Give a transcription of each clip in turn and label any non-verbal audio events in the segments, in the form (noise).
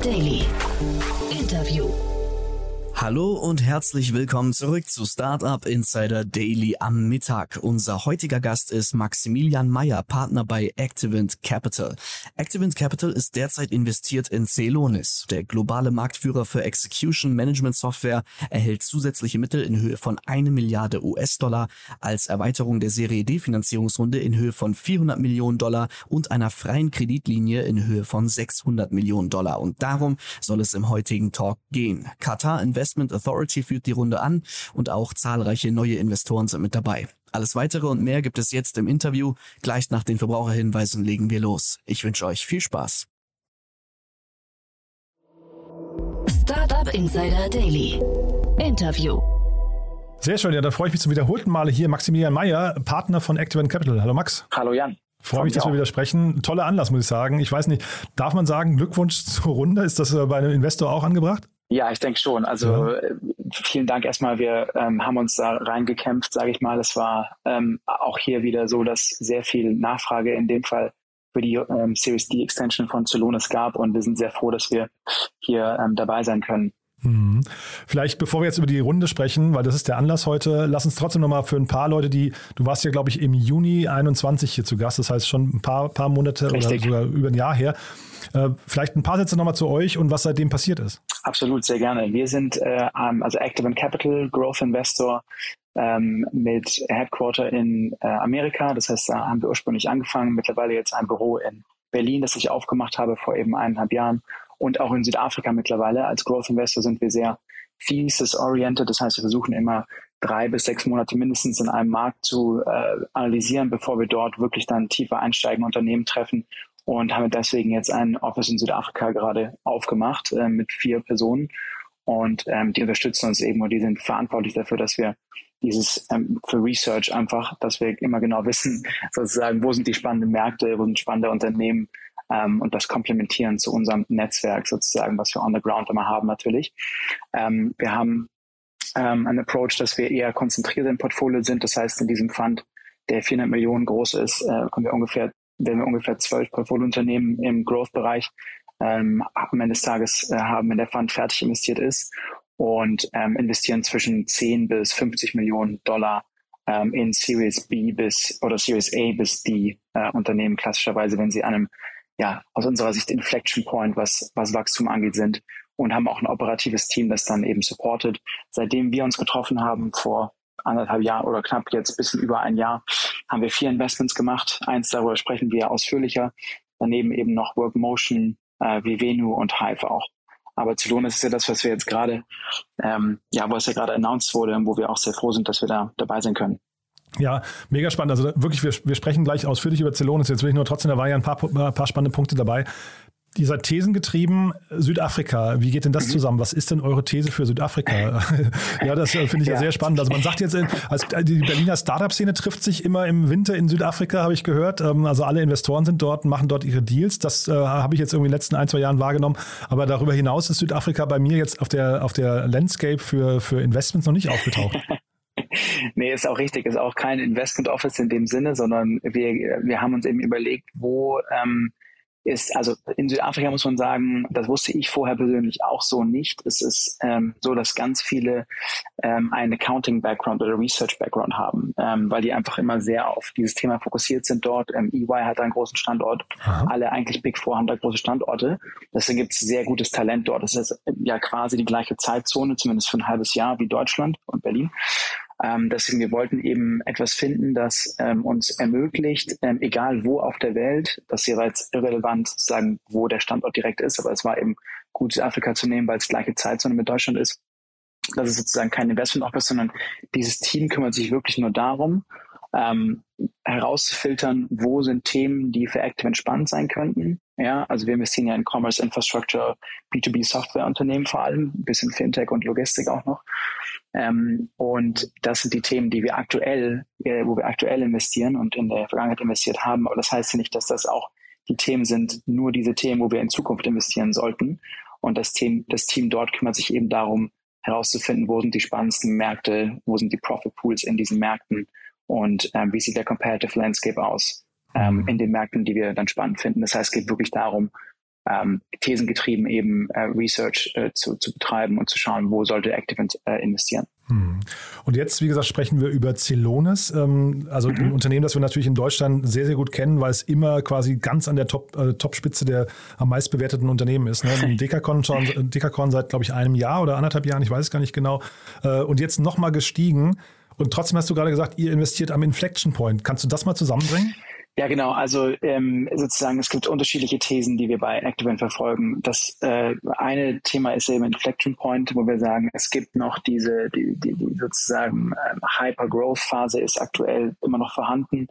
Daily. Hallo und herzlich willkommen zurück zu Startup Insider Daily am Mittag. Unser heutiger Gast ist Maximilian Meyer, Partner bei Activent Capital. Activent Capital ist derzeit investiert in Celonis. Der globale Marktführer für Execution Management Software erhält zusätzliche Mittel in Höhe von eine Milliarde US-Dollar als Erweiterung der Serie D Finanzierungsrunde in Höhe von 400 Millionen Dollar und einer freien Kreditlinie in Höhe von 600 Millionen Dollar. Und darum soll es im heutigen Talk gehen. Qatar Invest Investment Authority führt die Runde an und auch zahlreiche neue Investoren sind mit dabei. Alles weitere und mehr gibt es jetzt im Interview. Gleich nach den Verbraucherhinweisen legen wir los. Ich wünsche euch viel Spaß. Startup Insider Daily. Interview. Sehr schön, ja, da freue ich mich zum wiederholten Male hier. Maximilian Meyer, Partner von Activent Capital. Hallo Max. Hallo Jan. Freue mich, dass wir wieder sprechen. Toller Anlass, muss ich sagen. Ich weiß nicht, darf man sagen, Glückwunsch zur Runde? Ist das bei einem Investor auch angebracht? Ja, ich denke schon. Also ja. Äh, vielen Dank erstmal. Wir ähm, haben uns da reingekämpft, sage ich mal. Es war ähm, auch hier wieder so, dass sehr viel Nachfrage in dem Fall für die ähm, Series D Extension von Celonis gab und wir sind sehr froh, dass wir hier ähm, dabei sein können. Mhm. Vielleicht, bevor wir jetzt über die Runde sprechen, weil das ist der Anlass heute, lass uns trotzdem nochmal für ein paar Leute, die, du warst ja, glaube ich, im Juni 21 hier zu Gast, das heißt schon ein paar, paar Monate Richtig. oder sogar über ein Jahr her. Äh, vielleicht ein paar Sätze nochmal zu euch und was seitdem passiert ist. Absolut, sehr gerne. Wir sind äh, also Active and Capital Growth Investor ähm, mit Headquarter in äh, Amerika. Das heißt, da haben wir ursprünglich angefangen. Mittlerweile jetzt ein Büro in Berlin, das ich aufgemacht habe vor eben eineinhalb Jahren. Und auch in Südafrika mittlerweile. Als Growth Investor sind wir sehr thesis-oriented. Das heißt, wir versuchen immer drei bis sechs Monate mindestens in einem Markt zu äh, analysieren, bevor wir dort wirklich dann tiefer einsteigen, Unternehmen treffen und haben deswegen jetzt ein Office in Südafrika gerade aufgemacht äh, mit vier Personen und ähm, die unterstützen uns eben und die sind verantwortlich dafür, dass wir dieses ähm, für Research einfach, dass wir immer genau (laughs) wissen, sozusagen, wo sind die spannenden Märkte, wo sind spannende Unternehmen ähm, und das komplementieren zu unserem Netzwerk sozusagen, was wir on the ground immer haben natürlich. Ähm, wir haben ähm, einen Approach, dass wir eher konzentriert im Portfolio sind. Das heißt, in diesem Fund, der 400 Millionen groß ist, äh, kommen wir ungefähr wenn wir ungefähr zwölf Portfoliounternehmen im Growth-Bereich ähm, am Ende des Tages äh, haben, wenn der Fund fertig investiert ist und ähm, investieren zwischen 10 bis 50 Millionen Dollar ähm, in Series B bis oder Series A bis D äh, Unternehmen klassischerweise, wenn sie an einem ja aus unserer Sicht Inflection Point, was was Wachstum angeht, sind und haben auch ein operatives Team, das dann eben supportet. Seitdem wir uns getroffen haben vor anderthalb Jahren oder knapp jetzt bisschen über ein Jahr, haben wir vier Investments gemacht. Eins darüber sprechen wir ausführlicher. Daneben eben noch Workmotion, äh, Vivenu und Hive auch. Aber Celonis ist ja das, was wir jetzt gerade, ähm, ja, wo es ja gerade announced wurde, wo wir auch sehr froh sind, dass wir da dabei sein können. Ja, mega spannend. Also wirklich, wir, wir sprechen gleich ausführlich über Celonis. Jetzt will ich nur trotzdem, da war ja ein paar, ein paar spannende Punkte dabei. Ihr seid thesengetrieben, Südafrika. Wie geht denn das mhm. zusammen? Was ist denn eure These für Südafrika? (laughs) ja, das äh, finde ich ja. ja. sehr spannend. Also man sagt jetzt, also die Berliner Startup-Szene trifft sich immer im Winter in Südafrika, habe ich gehört. Ähm, also alle Investoren sind dort, machen dort ihre Deals. Das äh, habe ich jetzt irgendwie in den letzten ein, zwei Jahren wahrgenommen. Aber darüber hinaus ist Südafrika bei mir jetzt auf der, auf der Landscape für, für Investments noch nicht aufgetaucht. (laughs) nee, ist auch richtig. Ist auch kein Investment Office in dem Sinne, sondern wir, wir haben uns eben überlegt, wo ähm, ist, also in Südafrika muss man sagen, das wusste ich vorher persönlich auch so nicht. Es ist ähm, so, dass ganz viele ähm, einen Accounting-Background oder Research-Background haben, ähm, weil die einfach immer sehr auf dieses Thema fokussiert sind dort. Ähm, EY hat einen großen Standort, Aha. alle eigentlich Big Four haben da große Standorte. Deswegen gibt es sehr gutes Talent dort. Das ist ja quasi die gleiche Zeitzone, zumindest für ein halbes Jahr wie Deutschland und Berlin. Ähm, deswegen, wir wollten eben etwas finden, das ähm, uns ermöglicht, ähm, egal wo auf der Welt, das jeweils irrelevant sozusagen, wo der Standort direkt ist, aber es war eben gut, Südafrika zu nehmen, weil es gleiche Zeitzone mit Deutschland ist. Das ist sozusagen kein Investment Office, sondern dieses Team kümmert sich wirklich nur darum, ähm, herauszufiltern, wo sind Themen, die für Active spannend sein könnten. Ja, also wir investieren ja in Commerce Infrastructure, B2B Software Unternehmen vor allem, ein bisschen Fintech und Logistik auch noch. Ähm, und das sind die Themen, die wir aktuell, äh, wo wir aktuell investieren und in der Vergangenheit investiert haben. Aber das heißt ja nicht, dass das auch die Themen sind, nur diese Themen, wo wir in Zukunft investieren sollten. Und das Team, das Team dort kümmert sich eben darum, herauszufinden, wo sind die spannendsten Märkte, wo sind die Profit Pools in diesen Märkten und ähm, wie sieht der Comparative Landscape aus ähm, mhm. in den Märkten, die wir dann spannend finden. Das heißt, es geht wirklich darum, ähm, thesengetrieben eben äh, Research äh, zu, zu betreiben und zu schauen, wo sollte Activant äh, investieren. Hm. Und jetzt, wie gesagt, sprechen wir über Celonis, ähm, also mhm. ein Unternehmen, das wir natürlich in Deutschland sehr, sehr gut kennen, weil es immer quasi ganz an der Top, äh, Topspitze der am meist bewerteten Unternehmen ist. Ne? (laughs) Dekacon, schon, Dekacon seit, glaube ich, einem Jahr oder anderthalb Jahren, ich weiß es gar nicht genau. Äh, und jetzt nochmal gestiegen. Und trotzdem hast du gerade gesagt, ihr investiert am Inflection Point. Kannst du das mal zusammenbringen? Ja, genau. Also ähm, sozusagen, es gibt unterschiedliche Thesen, die wir bei Activent verfolgen. Das äh, eine Thema ist eben Inflection Point, wo wir sagen, es gibt noch diese, die, die, die sozusagen ähm, Hyper-Growth-Phase ist aktuell immer noch vorhanden.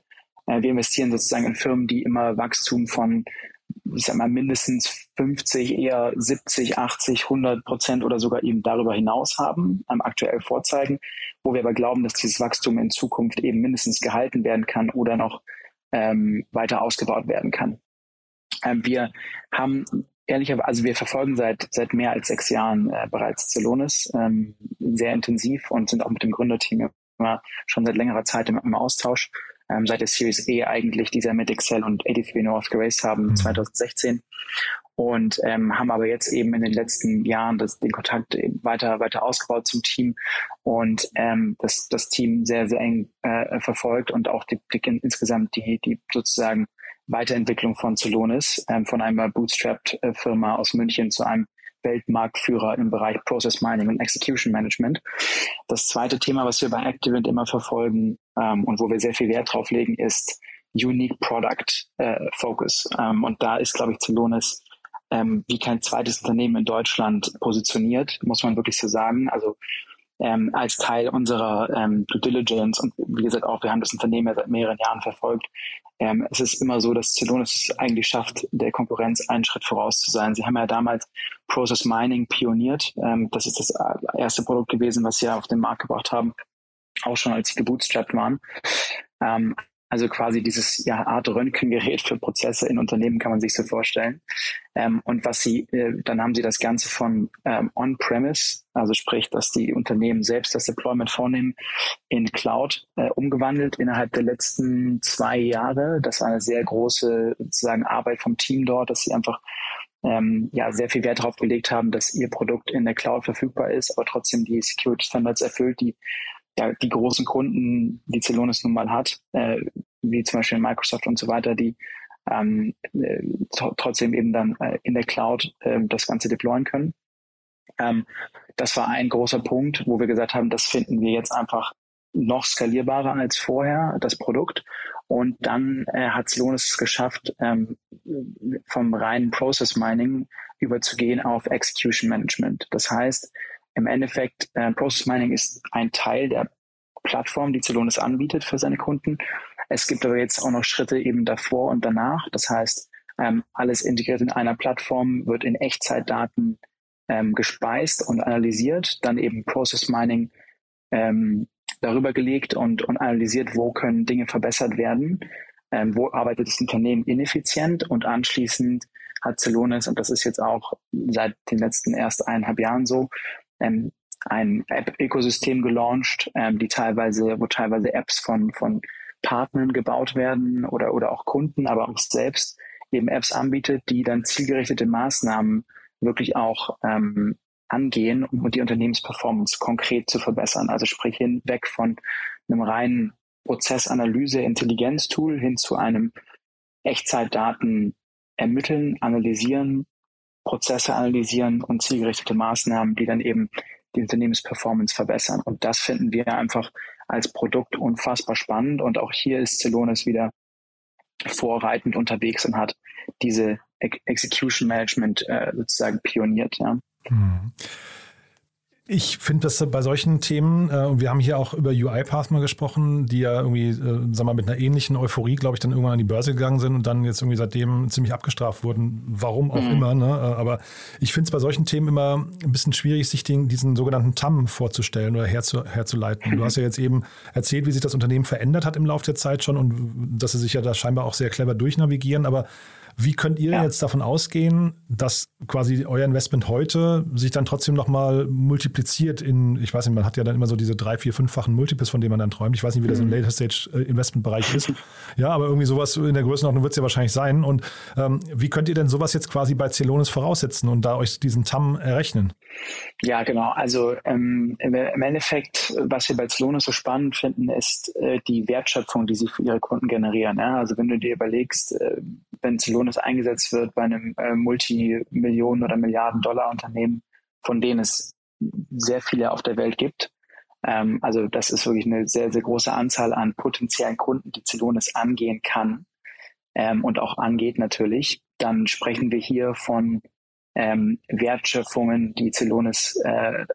Äh, wir investieren sozusagen in Firmen, die immer Wachstum von ich sag mal, mindestens 50, eher 70, 80, 100 Prozent oder sogar eben darüber hinaus haben, ähm, aktuell vorzeigen, wo wir aber glauben, dass dieses Wachstum in Zukunft eben mindestens gehalten werden kann oder noch ähm, weiter ausgebaut werden kann. Ähm, wir haben ehrlicherweise, also wir verfolgen seit seit mehr als sechs Jahren äh, bereits Celonis ähm, sehr intensiv und sind auch mit dem Gründerteam immer schon seit längerer Zeit im, im Austausch. Ähm, seit der Series E eigentlich, die sie mit Excel und 83 North geraced haben, mhm. 2016 und ähm, haben aber jetzt eben in den letzten Jahren das, den Kontakt weiter weiter ausgebaut zum Team und ähm, das, das Team sehr sehr eng äh, verfolgt und auch die, die, insgesamt die die sozusagen Weiterentwicklung von Celonis ähm, von einer bootstrapped äh, Firma aus München zu einem Weltmarktführer im Bereich Process Mining und Execution Management. Das zweite Thema, was wir bei Activent immer verfolgen ähm, und wo wir sehr viel Wert drauf legen, ist Unique Product äh, Focus. Ähm, und da ist, glaube ich, Celonis ähm, wie kein zweites Unternehmen in Deutschland positioniert, muss man wirklich so sagen. Also ähm, als Teil unserer ähm, Due Diligence und wie gesagt auch, wir haben das Unternehmen ja seit mehreren Jahren verfolgt. Ähm, es ist immer so, dass Celonis es eigentlich schafft, der Konkurrenz einen Schritt voraus zu sein. Sie haben ja damals Process Mining pioniert. Ähm, das ist das erste Produkt gewesen, was sie auf den Markt gebracht haben, auch schon als sie gebootstrapped waren. Ähm, also quasi dieses ja, Art Röntgengerät für Prozesse in Unternehmen kann man sich so vorstellen. Ähm, und was sie, äh, dann haben sie das Ganze von ähm, On-Premise, also sprich, dass die Unternehmen selbst das Deployment vornehmen, in Cloud äh, umgewandelt innerhalb der letzten zwei Jahre. Das war eine sehr große sozusagen Arbeit vom Team dort, dass sie einfach ähm, ja, sehr viel Wert darauf gelegt haben, dass ihr Produkt in der Cloud verfügbar ist, aber trotzdem die Security Standards erfüllt, die ja, die großen Kunden, die Celonis nun mal hat, äh, wie zum Beispiel Microsoft und so weiter, die ähm, äh, trotzdem eben dann äh, in der Cloud äh, das Ganze deployen können. Ähm, das war ein großer Punkt, wo wir gesagt haben, das finden wir jetzt einfach noch skalierbarer als vorher, das Produkt. Und dann äh, hat Celonis es geschafft, ähm, vom reinen Process Mining überzugehen auf Execution Management. Das heißt, im Endeffekt, äh, Process Mining ist ein Teil der Plattform, die Celonis anbietet für seine Kunden. Es gibt aber jetzt auch noch Schritte eben davor und danach. Das heißt, ähm, alles integriert in einer Plattform wird in Echtzeitdaten ähm, gespeist und analysiert, dann eben Process Mining ähm, darüber gelegt und, und analysiert, wo können Dinge verbessert werden, ähm, wo arbeitet das Unternehmen ineffizient und anschließend hat Celonis, und das ist jetzt auch seit den letzten erst eineinhalb Jahren so, ähm, ein App-Ökosystem gelauncht, ähm, die teilweise, wo teilweise Apps von, von Partnern gebaut werden oder, oder auch Kunden, aber auch selbst eben Apps anbietet, die dann zielgerichtete Maßnahmen wirklich auch ähm, angehen, um die Unternehmensperformance konkret zu verbessern. Also sprich hinweg von einem reinen Prozessanalyse, Intelligenztool hin zu einem Echtzeitdaten ermitteln, analysieren, Prozesse analysieren und zielgerichtete Maßnahmen, die dann eben die Unternehmensperformance verbessern. Und das finden wir einfach als Produkt unfassbar spannend. Und auch hier ist Celonis wieder vorreitend unterwegs und hat diese Execution Management äh, sozusagen pioniert. Ja. Hm. Ich finde das bei solchen Themen, äh, und wir haben hier auch über UiPath mal gesprochen, die ja irgendwie, äh, sag mal, mit einer ähnlichen Euphorie, glaube ich, dann irgendwann an die Börse gegangen sind und dann jetzt irgendwie seitdem ziemlich abgestraft wurden, warum auch mhm. immer. Ne? Äh, aber ich finde es bei solchen Themen immer ein bisschen schwierig, sich den, diesen sogenannten TAM vorzustellen oder herzu, herzuleiten. Mhm. Du hast ja jetzt eben erzählt, wie sich das Unternehmen verändert hat im Laufe der Zeit schon und dass sie sich ja da scheinbar auch sehr clever durchnavigieren, aber Wie könnt ihr ja. jetzt davon ausgehen, dass quasi euer Investment heute sich dann trotzdem nochmal multipliziert in, ich weiß nicht, man hat ja dann immer so diese drei, vier, fünffachen Multiples, von denen man dann träumt. Ich weiß nicht, wie das im mhm. Later Stage äh, Investment Bereich ist. (laughs) Ja, aber irgendwie sowas in der Größenordnung wird es ja wahrscheinlich sein. Und ähm, wie könnt ihr denn sowas jetzt quasi bei Celonis voraussetzen und da euch diesen TAM errechnen? Ja, genau. Also ähm, im Endeffekt, was wir bei Celonis so spannend finden, ist äh, die Wertschöpfung, die sie für ihre Kunden generieren. Ja? Also wenn du dir überlegst, äh, wenn Celonis eingesetzt wird bei einem äh, Multimillionen- oder Milliarden-Dollar-Unternehmen, von denen es sehr viele auf der Welt gibt. Ähm, also das ist wirklich eine sehr, sehr große Anzahl an potenziellen Kunden, die Celonis angehen kann ähm, und auch angeht natürlich. Dann sprechen wir hier von ähm, Wertschöpfungen, die Celonis äh,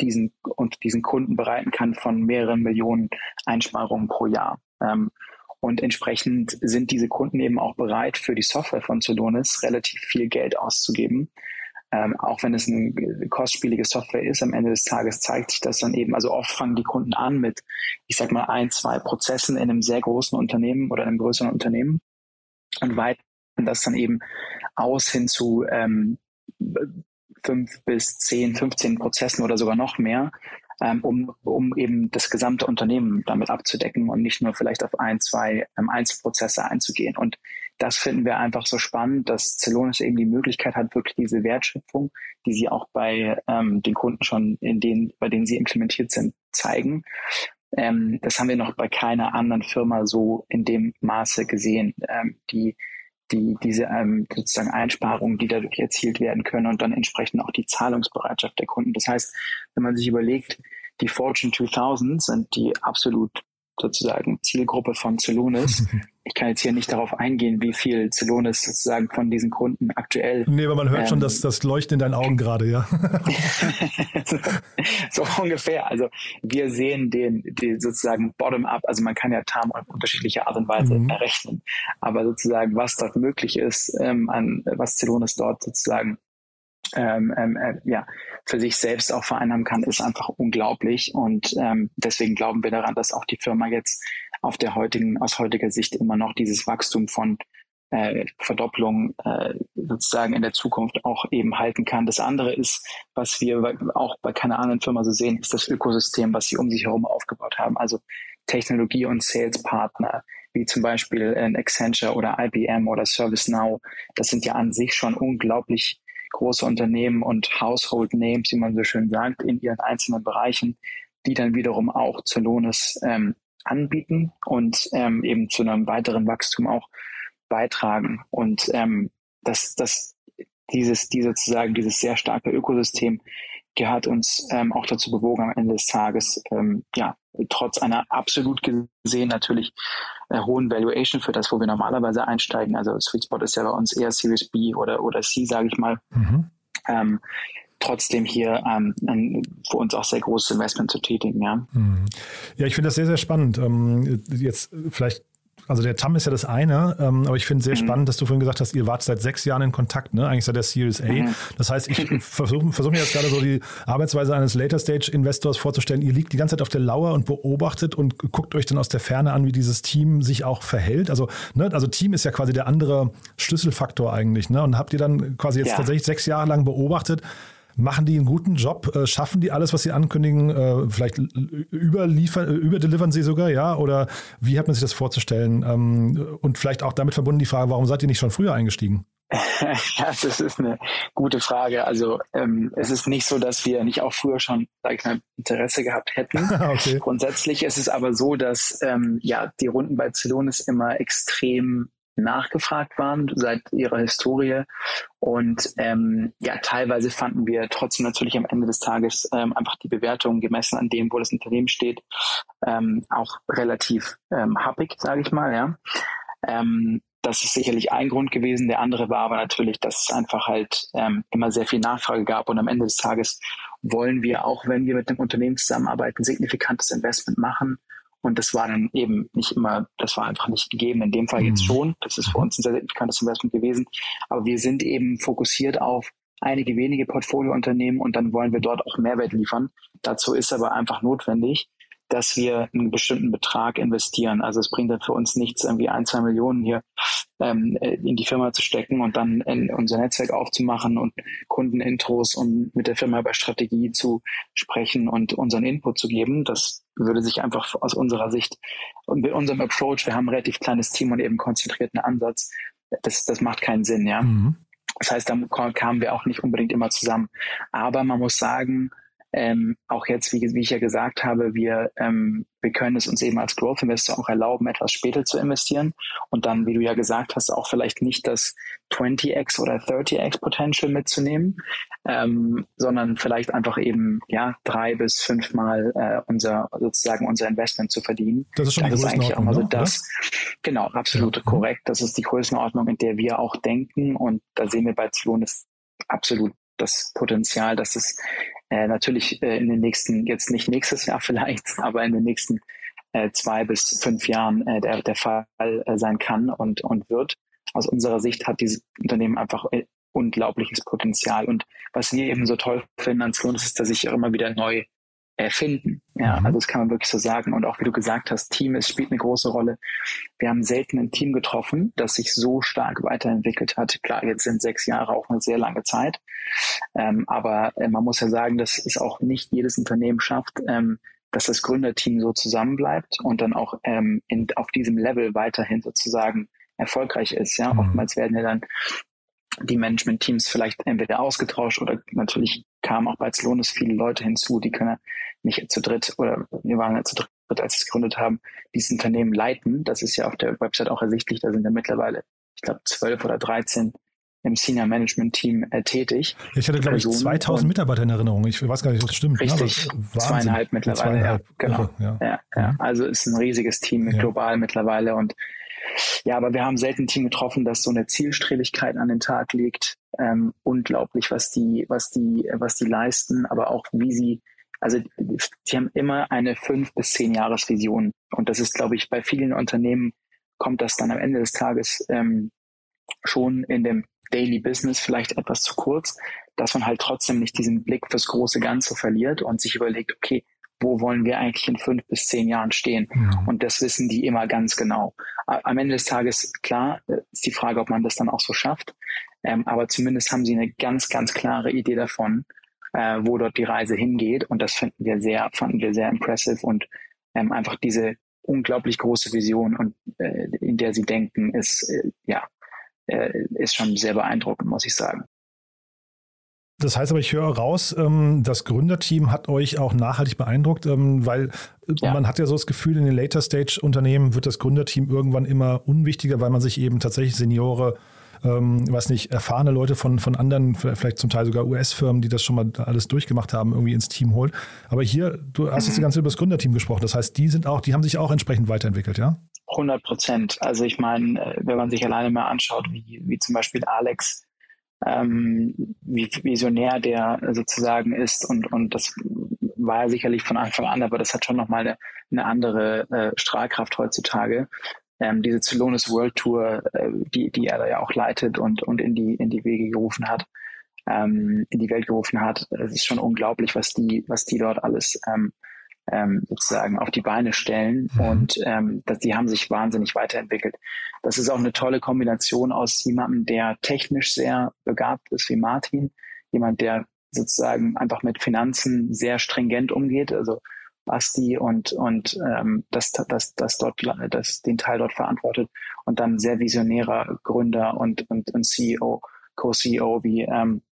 diesen und diesen Kunden bereiten kann von mehreren Millionen Einsparungen pro Jahr. Ähm, und entsprechend sind diese Kunden eben auch bereit, für die Software von Celonis relativ viel Geld auszugeben. Ähm, auch wenn es eine kostspielige Software ist, am Ende des Tages zeigt sich das dann eben, also oft fangen die Kunden an mit, ich sag mal, ein, zwei Prozessen in einem sehr großen Unternehmen oder einem größeren Unternehmen und weiten das dann eben aus hin zu ähm, fünf bis zehn, 15 Prozessen oder sogar noch mehr, um, um eben das gesamte Unternehmen damit abzudecken und nicht nur vielleicht auf ein, zwei ähm, Einzelprozesse einzugehen. Und das finden wir einfach so spannend, dass Celonis eben die Möglichkeit hat, wirklich diese Wertschöpfung, die sie auch bei ähm, den Kunden schon, in denen, bei denen sie implementiert sind, zeigen. Ähm, das haben wir noch bei keiner anderen Firma so in dem Maße gesehen, ähm, die die, diese ähm, sozusagen Einsparungen, die dadurch erzielt werden können und dann entsprechend auch die Zahlungsbereitschaft der Kunden. Das heißt, wenn man sich überlegt, die Fortune 2000 sind die absolut sozusagen Zielgruppe von Celonis. (laughs) Ich kann jetzt hier nicht darauf eingehen, wie viel Celonis sozusagen von diesen Kunden aktuell. Nee, aber man hört ähm, schon das, das Leuchten in deinen Augen gerade, ja. (laughs) so, so, ungefähr. Also wir sehen den, den sozusagen bottom-up, also man kann ja TAM auf unterschiedliche Art und Weise mhm. errechnen. Aber sozusagen, was dort möglich ist, ähm, an was Celonis dort sozusagen ähm, ähm, äh, ja, für sich selbst auch vereinnahmen kann, ist einfach unglaublich. Und ähm, deswegen glauben wir daran, dass auch die Firma jetzt auf der heutigen, aus heutiger Sicht immer noch dieses Wachstum von äh, Verdopplung äh, sozusagen in der Zukunft auch eben halten kann. Das andere ist, was wir auch bei keiner anderen Firma so sehen, ist das Ökosystem, was sie um sich herum aufgebaut haben. Also Technologie- und Sales-Partner, wie zum Beispiel ein Accenture oder IBM oder ServiceNow. Das sind ja an sich schon unglaublich große Unternehmen und Household Names, wie man so schön sagt, in ihren einzelnen Bereichen, die dann wiederum auch zu Lohnes ähm, anbieten und ähm, eben zu einem weiteren Wachstum auch beitragen. Und ähm, das, das, dieses, diese sozusagen dieses sehr starke Ökosystem hat uns ähm, auch dazu bewogen, am Ende des Tages ähm, ja trotz einer absolut gesehen natürlich äh, hohen Valuation für das, wo wir normalerweise einsteigen. Also Sweet Spot ist ja bei uns eher Series B oder, oder C, sage ich mal. Mhm. Ähm, trotzdem hier ähm, ein für uns auch sehr großes Investment zu tätigen. Ja, mhm. ja ich finde das sehr, sehr spannend. Ähm, jetzt vielleicht also der TAM ist ja das eine, ähm, aber ich finde es sehr mhm. spannend, dass du vorhin gesagt hast, ihr wart seit sechs Jahren in Kontakt, ne? Eigentlich seit der Series A. Mhm. Das heißt, ich (laughs) versuche versuch mir jetzt gerade so die Arbeitsweise eines Later Stage Investors vorzustellen. Ihr liegt die ganze Zeit auf der Lauer und beobachtet und guckt euch dann aus der Ferne an, wie dieses Team sich auch verhält. Also, ne, also Team ist ja quasi der andere Schlüsselfaktor eigentlich, ne? Und habt ihr dann quasi jetzt ja. tatsächlich sechs Jahre lang beobachtet, Machen die einen guten Job? Äh, schaffen die alles, was sie ankündigen? Äh, vielleicht überliefern, äh, überdelivern sie sogar, ja? Oder wie hat man sich das vorzustellen? Ähm, und vielleicht auch damit verbunden die Frage, warum seid ihr nicht schon früher eingestiegen? (laughs) ja, das ist eine gute Frage. Also ähm, es ist nicht so, dass wir nicht auch früher schon, sag ich mal, Interesse gehabt hätten. (laughs) okay. Grundsätzlich ist es aber so, dass ähm, ja die Runden bei Celonis immer extrem nachgefragt waren seit ihrer Historie. Und ähm, ja, teilweise fanden wir trotzdem natürlich am Ende des Tages ähm, einfach die Bewertung gemessen an dem, wo das Unternehmen steht, ähm, auch relativ ähm, happig, sage ich mal. Ja. Ähm, das ist sicherlich ein Grund gewesen. Der andere war aber natürlich, dass es einfach halt ähm, immer sehr viel Nachfrage gab und am Ende des Tages wollen wir auch, wenn wir mit dem Unternehmen zusammenarbeiten, signifikantes Investment machen und das war dann eben nicht immer, das war einfach nicht gegeben. In dem Fall jetzt mhm. schon. Das ist für uns ein sehr signifikantes Investment gewesen. Aber wir sind eben fokussiert auf einige wenige Portfoliounternehmen und dann wollen wir dort auch Mehrwert liefern. Dazu ist aber einfach notwendig, dass wir einen bestimmten Betrag investieren. Also es bringt dann für uns nichts, irgendwie ein, zwei Millionen hier ähm, in die Firma zu stecken und dann in unser Netzwerk aufzumachen und Kundenintros und mit der Firma über Strategie zu sprechen und unseren Input zu geben. Das würde sich einfach aus unserer Sicht und mit unserem Approach, wir haben ein relativ kleines Team und eben konzentrierten Ansatz, das, das macht keinen Sinn, ja. Mhm. Das heißt, da kamen wir auch nicht unbedingt immer zusammen. Aber man muss sagen, ähm, auch jetzt, wie, wie, ich ja gesagt habe, wir, ähm, wir können es uns eben als Growth Investor auch erlauben, etwas später zu investieren und dann, wie du ja gesagt hast, auch vielleicht nicht das 20x oder 30x Potential mitzunehmen, ähm, sondern vielleicht einfach eben ja drei bis fünfmal äh, unser sozusagen unser Investment zu verdienen. Das ist schon das die ist eigentlich auch mal so das. Genau, absolut ja. korrekt. Das ist die Größenordnung, in der wir auch denken und da sehen wir bei Zlonis absolut das Potenzial, dass es äh, natürlich äh, in den nächsten, jetzt nicht nächstes Jahr (laughs) vielleicht, aber in den nächsten äh, zwei bis fünf Jahren äh, der, der Fall äh, sein kann und, und wird. Aus unserer Sicht hat dieses Unternehmen einfach äh, unglaubliches Potenzial. Und was wir eben so toll finden an Sloan ist, dass sich immer wieder neu erfinden. Ja, mhm. also das kann man wirklich so sagen. Und auch wie du gesagt hast, Team es spielt eine große Rolle. Wir haben selten ein Team getroffen, das sich so stark weiterentwickelt hat. Klar, jetzt sind sechs Jahre auch eine sehr lange Zeit. Ähm, aber äh, man muss ja sagen, dass es auch nicht jedes Unternehmen schafft, ähm, dass das Gründerteam so zusammenbleibt und dann auch ähm, in, auf diesem Level weiterhin sozusagen erfolgreich ist. Ja, mhm. oftmals werden ja dann die Management-Teams vielleicht entweder ausgetauscht oder natürlich kamen auch bei Zlonis viele Leute hinzu, die können nicht zu dritt oder wir waren ja zu dritt, als sie es gegründet haben, dieses Unternehmen leiten. Das ist ja auf der Website auch ersichtlich. Da sind ja mittlerweile, ich glaube, zwölf oder dreizehn im Senior Management Team äh, tätig. Ich hatte, glaube ich, 2000 Mitarbeiter in Erinnerung. Ich weiß gar nicht, ob das stimmt. Richtig, ja, zweieinhalb mittlerweile. Zweieinhalb, ja, genau. Irre, ja. Ja, ja. Mhm. Also ist ein riesiges Team global mittlerweile und ja, aber wir haben selten ein Team getroffen, das so eine Zielstrebigkeit an den Tag legt. Ähm, unglaublich, was die, was die, was die leisten, aber auch wie sie, also sie haben immer eine fünf bis zehn Jahresvision. Und das ist, glaube ich, bei vielen Unternehmen kommt das dann am Ende des Tages ähm, schon in dem Daily Business vielleicht etwas zu kurz, dass man halt trotzdem nicht diesen Blick fürs große Ganze verliert und sich überlegt, okay, wo wollen wir eigentlich in fünf bis zehn Jahren stehen? Ja. Und das wissen die immer ganz genau. Am Ende des Tages, klar, äh, ist die Frage, ob man das dann auch so schafft. Ähm, aber zumindest haben sie eine ganz, ganz klare Idee davon, äh, wo dort die Reise hingeht. Und das finden wir sehr, fanden wir sehr impressive und ähm, einfach diese unglaublich große Vision und äh, in der sie denken, ist äh, ja äh, ist schon sehr beeindruckend, muss ich sagen. Das heißt aber, ich höre raus, ähm, das Gründerteam hat euch auch nachhaltig beeindruckt, ähm, weil ja. man hat ja so das Gefühl, in den Later Stage Unternehmen wird das Gründerteam irgendwann immer unwichtiger, weil man sich eben tatsächlich Seniore, ähm, weiß nicht, erfahrene Leute von, von anderen, vielleicht zum Teil sogar US-Firmen, die das schon mal alles durchgemacht haben, irgendwie ins Team holt. Aber hier, du hast mhm. jetzt die ganze über das Gründerteam gesprochen. Das heißt, die sind auch, die haben sich auch entsprechend weiterentwickelt, ja? 100 Prozent. Also ich meine, äh, wenn man sich alleine mal anschaut, wie, wie zum Beispiel Alex ähm, wie visionär der sozusagen ist und, und das war er sicherlich von Anfang an, aber das hat schon nochmal eine, eine andere äh, Strahlkraft heutzutage. Ähm, diese Zelonis World Tour, äh, die, die er da ja auch leitet und, und in die, in die Wege gerufen hat, ähm, in die Welt gerufen hat, es ist schon unglaublich, was die, was die dort alles ähm, ähm, sozusagen auf die Beine stellen mhm. und ähm, dass die haben sich wahnsinnig weiterentwickelt. Das ist auch eine tolle Kombination aus jemandem, der technisch sehr begabt ist wie Martin, jemand, der sozusagen einfach mit Finanzen sehr stringent umgeht, also Basti und und ähm, das, das, das dort das den Teil dort verantwortet und dann sehr visionärer Gründer und und, und CEO, Co-CEO wie ähm,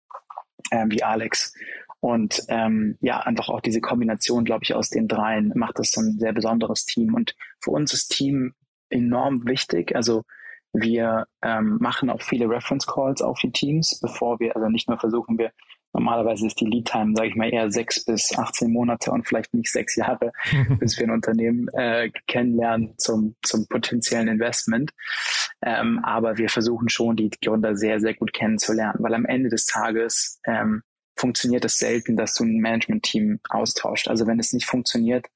äh, wie Alex. Und ähm, ja, einfach auch diese Kombination, glaube ich, aus den dreien macht das so ein sehr besonderes Team. Und für uns ist Team enorm wichtig. Also wir ähm, machen auch viele Reference Calls auf die Teams, bevor wir, also nicht nur versuchen wir, normalerweise ist die Lead Time, sage ich mal, eher sechs bis 18 Monate und vielleicht nicht sechs Jahre, (laughs) bis wir ein Unternehmen äh, kennenlernen zum, zum potenziellen Investment. Ähm, aber wir versuchen schon, die Gründer sehr, sehr gut kennenzulernen, weil am Ende des Tages ähm, funktioniert es selten, dass du ein Management-Team austauscht. Also wenn es nicht funktioniert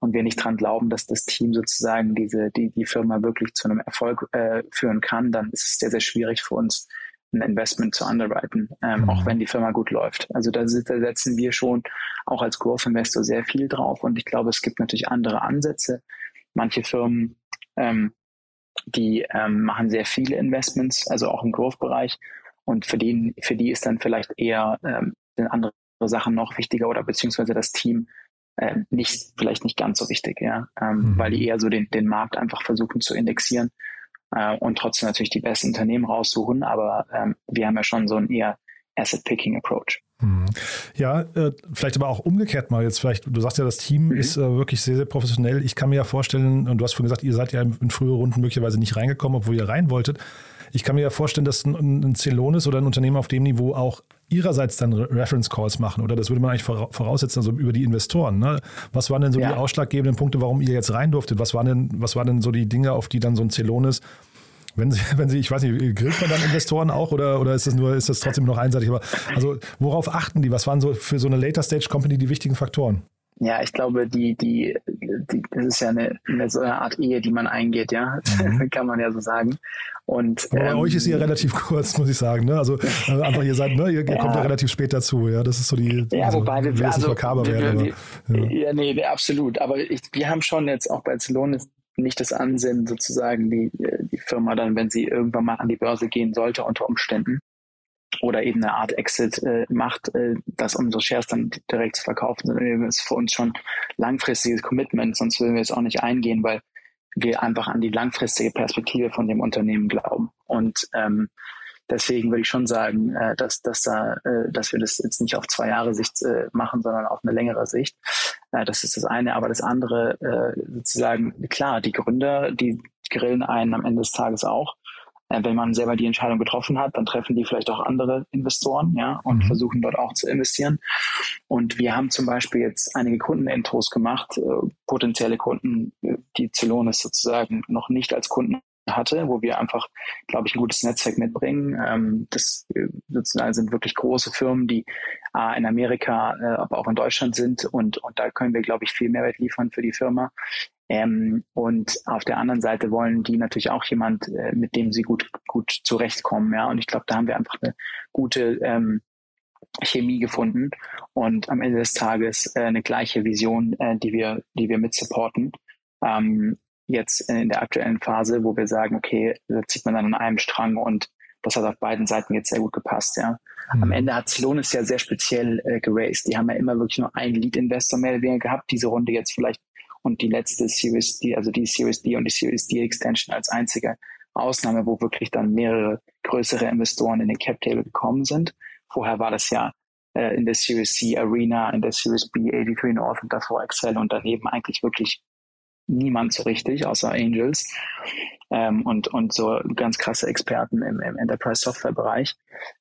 und wir nicht dran glauben, dass das Team sozusagen diese, die, die Firma wirklich zu einem Erfolg äh, führen kann, dann ist es sehr, sehr schwierig für uns, ein Investment zu underwriten, ähm, mhm. auch wenn die Firma gut läuft. Also da, da setzen wir schon auch als Growth Investor sehr viel drauf und ich glaube, es gibt natürlich andere Ansätze. Manche Firmen, ähm, die ähm, machen sehr viele Investments, also auch im Growth-Bereich und für die, für die ist dann vielleicht eher ähm, andere Sachen noch wichtiger oder beziehungsweise das Team äh, nicht, vielleicht nicht ganz so wichtig, ja, ähm, mhm. weil die eher so den, den Markt einfach versuchen zu indexieren äh, und trotzdem natürlich die besten Unternehmen raussuchen, aber ähm, wir haben ja schon so ein eher Asset-Picking-Approach. Mhm. Ja, äh, vielleicht aber auch umgekehrt mal jetzt vielleicht, du sagst ja, das Team mhm. ist äh, wirklich sehr, sehr professionell. Ich kann mir ja vorstellen, und du hast vorhin gesagt, ihr seid ja in, in frühere Runden möglicherweise nicht reingekommen, obwohl ihr rein wolltet. Ich kann mir ja vorstellen, dass ein, ein Celonis oder ein Unternehmen auf dem Niveau auch ihrerseits dann Reference Calls machen oder das würde man eigentlich voraussetzen, also über die Investoren. Ne? Was waren denn so ja. die ausschlaggebenden Punkte, warum ihr jetzt rein durftet? Was waren denn, was waren denn so die Dinge, auf die dann so ein Celonis wenn Sie, (laughs) wenn Sie, ich weiß nicht, grillt man dann Investoren auch oder, oder ist das nur, ist das trotzdem noch einseitig? Aber also worauf achten die? Was waren so für so eine Later Stage Company die wichtigen Faktoren? Ja, ich glaube, die, die, die, das ist ja eine, eine so eine Art Ehe, die man eingeht, ja, mhm. (laughs) kann man ja so sagen. Und bei ähm, euch ist sie ja relativ (laughs) kurz, muss ich sagen. Ne? Also äh, einfach ihr seid, ne, ihr, ihr kommt ja relativ spät dazu. Ja, das ist so die. Ja, also, wobei wir, also, wir, werden, aber, ja. ja, nee, absolut. Aber ich, wir haben schon jetzt auch bei Celonis nicht das Ansinnen, sozusagen die, die Firma dann, wenn sie irgendwann mal an die Börse gehen sollte, unter Umständen, oder eben eine Art Exit äh, macht, äh, dass unsere Shares dann direkt zu verkaufen sind. Das ist für uns schon langfristiges Commitment, sonst würden wir es auch nicht eingehen, weil wir einfach an die langfristige Perspektive von dem Unternehmen glauben. Und ähm, deswegen würde ich schon sagen, äh, dass, dass, da, äh, dass wir das jetzt nicht auf zwei Jahre Sicht äh, machen, sondern auf eine längere Sicht. Äh, das ist das eine. Aber das andere, äh, sozusagen, klar, die Gründer, die grillen einen am Ende des Tages auch. Äh, wenn man selber die Entscheidung getroffen hat, dann treffen die vielleicht auch andere Investoren, ja, und mhm. versuchen dort auch zu investieren. Und wir haben zum Beispiel jetzt einige Kundenintros gemacht, äh, potenzielle Kunden, äh, die Celonis sozusagen noch nicht als Kunden hatte, wo wir einfach, glaube ich, ein gutes Netzwerk mitbringen. Ähm, das äh, sozusagen sind wirklich große Firmen, die äh, in Amerika, äh, aber auch in Deutschland sind und, und da können wir, glaube ich, viel Mehrwert liefern für die Firma. Ähm, und auf der anderen Seite wollen die natürlich auch jemand, äh, mit dem sie gut, gut zurechtkommen. Ja, und ich glaube, da haben wir einfach eine gute ähm, Chemie gefunden und am Ende des Tages äh, eine gleiche Vision, äh, die wir, die wir mit supporten. Ähm, jetzt in der aktuellen Phase, wo wir sagen, okay, da zieht man dann an einem Strang und das hat auf beiden Seiten jetzt sehr gut gepasst, ja. Mhm. Am Ende hat Celonis ja sehr speziell äh, geraced. Die haben ja immer wirklich nur einen Lead-Investor mehr oder weniger gehabt. Diese Runde jetzt vielleicht und die letzte Series D, also die Series D und die Series D Extension als einzige Ausnahme, wo wirklich dann mehrere größere Investoren in den Cap Table gekommen sind. Vorher war das ja äh, in der Series C Arena, in der Series B 83 North und davor Excel und daneben eigentlich wirklich niemand so richtig, außer Angels ähm, und, und so ganz krasse Experten im, im Enterprise Software Bereich.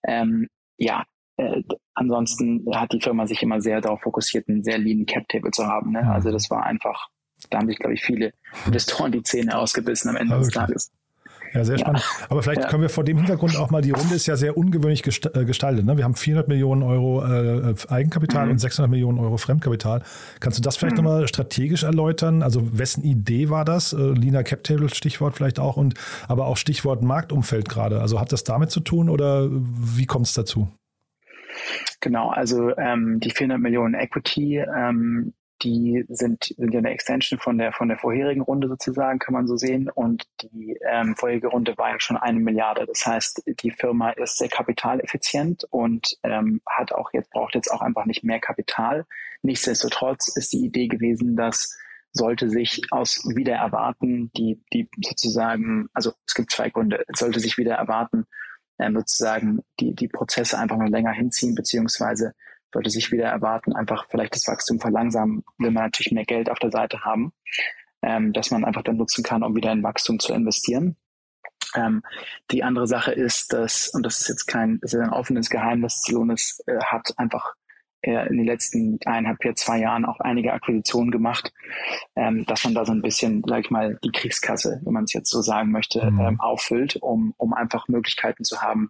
Ähm, ja, äh, ansonsten hat die Firma sich immer sehr darauf fokussiert, einen sehr lean Cap Table zu haben. Ne? Also das war einfach, da haben sich, glaube ich, viele Investoren die Zähne ausgebissen am Ende okay. des Tages. Ja, sehr spannend. Ja. Aber vielleicht ja. können wir vor dem Hintergrund auch mal, die Runde ist ja sehr ungewöhnlich äh, gestaltet. Ne? Wir haben 400 Millionen Euro äh, Eigenkapital mhm. und 600 Millionen Euro Fremdkapital. Kannst du das vielleicht mhm. nochmal strategisch erläutern? Also wessen Idee war das? Äh, Lina Captable Stichwort vielleicht auch und aber auch Stichwort Marktumfeld gerade. Also hat das damit zu tun oder wie kommt es dazu? Genau, also ähm, die 400 Millionen Equity, ähm, die sind, sind ja eine Extension von der von der vorherigen Runde sozusagen, kann man so sehen. Und die ähm, vorherige Runde war ja schon eine Milliarde. Das heißt, die Firma ist sehr kapitaleffizient und ähm, hat auch jetzt braucht jetzt auch einfach nicht mehr Kapital. Nichtsdestotrotz ist die Idee gewesen, dass sollte sich aus wieder erwarten, die die sozusagen, also es gibt zwei Gründe, sollte sich wieder erwarten, ähm, sozusagen die, die Prozesse einfach noch länger hinziehen, beziehungsweise sollte sich wieder erwarten, einfach vielleicht das Wachstum verlangsamen, will man natürlich mehr Geld auf der Seite haben, ähm, dass man einfach dann nutzen kann, um wieder in Wachstum zu investieren. Ähm, die andere Sache ist, dass, und das ist jetzt kein, das ist ein offenes Geheimnis, Celonis äh, hat einfach in den letzten eineinhalb, vier, zwei Jahren auch einige Akquisitionen gemacht, ähm, dass man da so ein bisschen, sag ich mal, die Kriegskasse, wenn man es jetzt so sagen möchte, mhm. ähm, auffüllt, um, um einfach Möglichkeiten zu haben,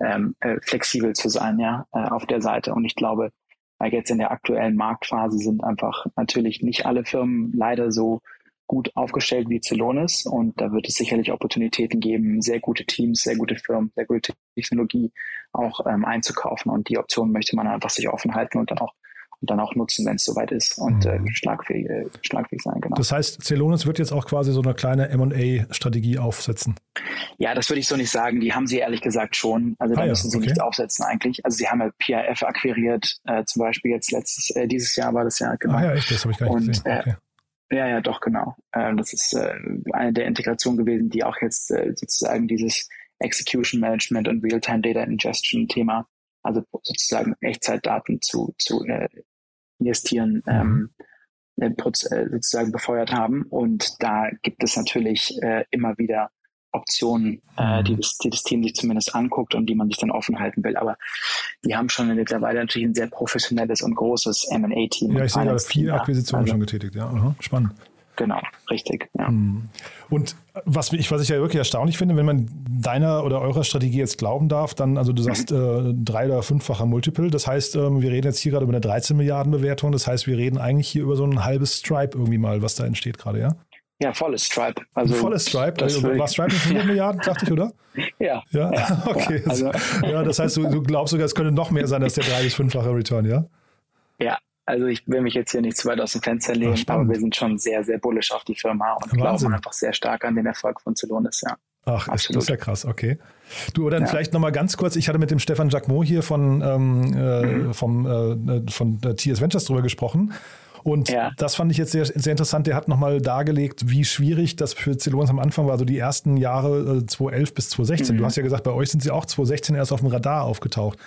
ähm, äh, flexibel zu sein, ja, äh, auf der Seite. Und ich glaube, weil jetzt in der aktuellen Marktphase sind einfach natürlich nicht alle Firmen leider so gut aufgestellt wie Celonis und da wird es sicherlich Opportunitäten geben, sehr gute Teams, sehr gute Firmen, sehr gute Technologie auch ähm, einzukaufen und die Option möchte man einfach sich offen halten und dann auch und dann auch nutzen, wenn es soweit ist und äh, mhm. schlagfähig, äh, schlagfähig sein. Genau. Das heißt, Celonis wird jetzt auch quasi so eine kleine M&A-Strategie aufsetzen. Ja, das würde ich so nicht sagen. Die haben sie ehrlich gesagt schon. Also da ah, müssen sie okay. nichts aufsetzen eigentlich. Also sie haben ja PIF akquiriert, äh, zum Beispiel jetzt letztes, äh, dieses Jahr war das ja genau. Ah ja, echt, das habe ich gar nicht und, gesehen. Äh, okay. Ja, ja, doch, genau. Äh, das ist äh, eine der Integrationen gewesen, die auch jetzt äh, sozusagen dieses Execution Management und Real-Time Data Ingestion Thema, also sozusagen Echtzeitdaten zu, zu äh, investieren, mhm. ähm, äh, sozusagen befeuert haben. Und da gibt es natürlich äh, immer wieder Optionen, äh, die, mhm. das, die das Team sich zumindest anguckt und die man sich dann offen halten will. Aber die haben schon mittlerweile natürlich ein sehr professionelles und großes M&A-Team. Ja, ich sehe da vier Akquisitionen also, schon getätigt. Ja, Aha, spannend. Genau, richtig. Ja. Mhm. Und was ich, was ich ja wirklich erstaunlich finde, wenn man deiner oder eurer Strategie jetzt glauben darf, dann, also du sagst äh, drei- oder fünffacher Multiple. Das heißt, ähm, wir reden jetzt hier gerade über eine 13 Milliarden Bewertung. Das heißt, wir reden eigentlich hier über so ein halbes Stripe irgendwie mal, was da entsteht gerade, ja? Ja, volles Stripe. Also volles Stripe. Also, war Stripe mit 100 (laughs) Milliarden, dachte ich, oder? Ja. Ja, ja (laughs) okay. Ja, also, ja, das heißt, du, du, glaubst sogar, es könnte noch mehr sein als der drei- bis fünffache Return, ja? Ja, also ich will mich jetzt hier nicht zu weit aus dem Fenster legen, Ach, aber wir sind schon sehr, sehr bullish auf die Firma und Wahnsinn. glauben einfach sehr stark an den Erfolg von Celonis, ja. Ach, ist, das ist ja krass, okay. Du, dann ja. vielleicht nochmal ganz kurz, ich hatte mit dem Stefan Jacquemot hier von, ähm, äh, mhm. vom, äh, von äh, TS Ventures drüber gesprochen und ja. das fand ich jetzt sehr, sehr interessant. Der hat nochmal dargelegt, wie schwierig das für Celonis am Anfang war, so die ersten Jahre äh, 2011 bis 2016. Mhm. Du hast ja gesagt, bei euch sind sie auch 2016 erst auf dem Radar aufgetaucht.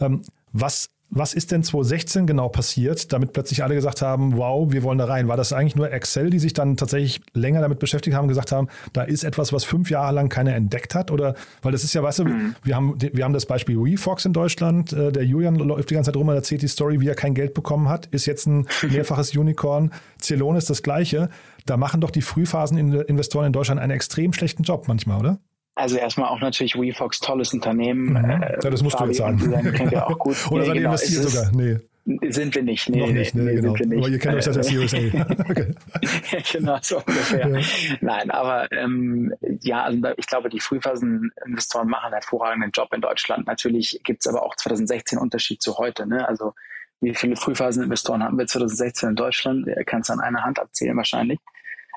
Ähm, was was ist denn 2016 genau passiert, damit plötzlich alle gesagt haben, wow, wir wollen da rein? War das eigentlich nur Excel, die sich dann tatsächlich länger damit beschäftigt haben, gesagt haben, da ist etwas, was fünf Jahre lang keiner entdeckt hat? Oder, weil das ist ja, weißt du, mhm. wir, haben, wir haben das Beispiel WeFox in Deutschland, äh, der Julian läuft die ganze Zeit rum und erzählt die Story, wie er kein Geld bekommen hat, ist jetzt ein (laughs) mehrfaches Unicorn. Zelon ist das Gleiche. Da machen doch die Frühphaseninvestoren in Deutschland einen extrem schlechten Job manchmal, oder? Also erstmal auch natürlich WeFox, tolles Unternehmen. Mhm. Äh, ja, das musst Fabi, du jetzt sagen. kennt ihr auch gut. (laughs) Oder nee, seid ihr genau, investiert sogar? Nee. Sind wir nicht. Nee, Noch nicht, nee, nee, genau. sind wir nicht. Aber ihr kennt euch das als USA. okay. genau, so ungefähr. Ja. Nein, aber ähm, ja, also ich glaube, die Frühphaseninvestoren machen einen hervorragenden Job in Deutschland. Natürlich gibt es aber auch 2016 Unterschied zu heute. Ne? Also wie viele Frühphaseninvestoren hatten wir 2016 in Deutschland? Ihr kann es an einer Hand abzählen wahrscheinlich.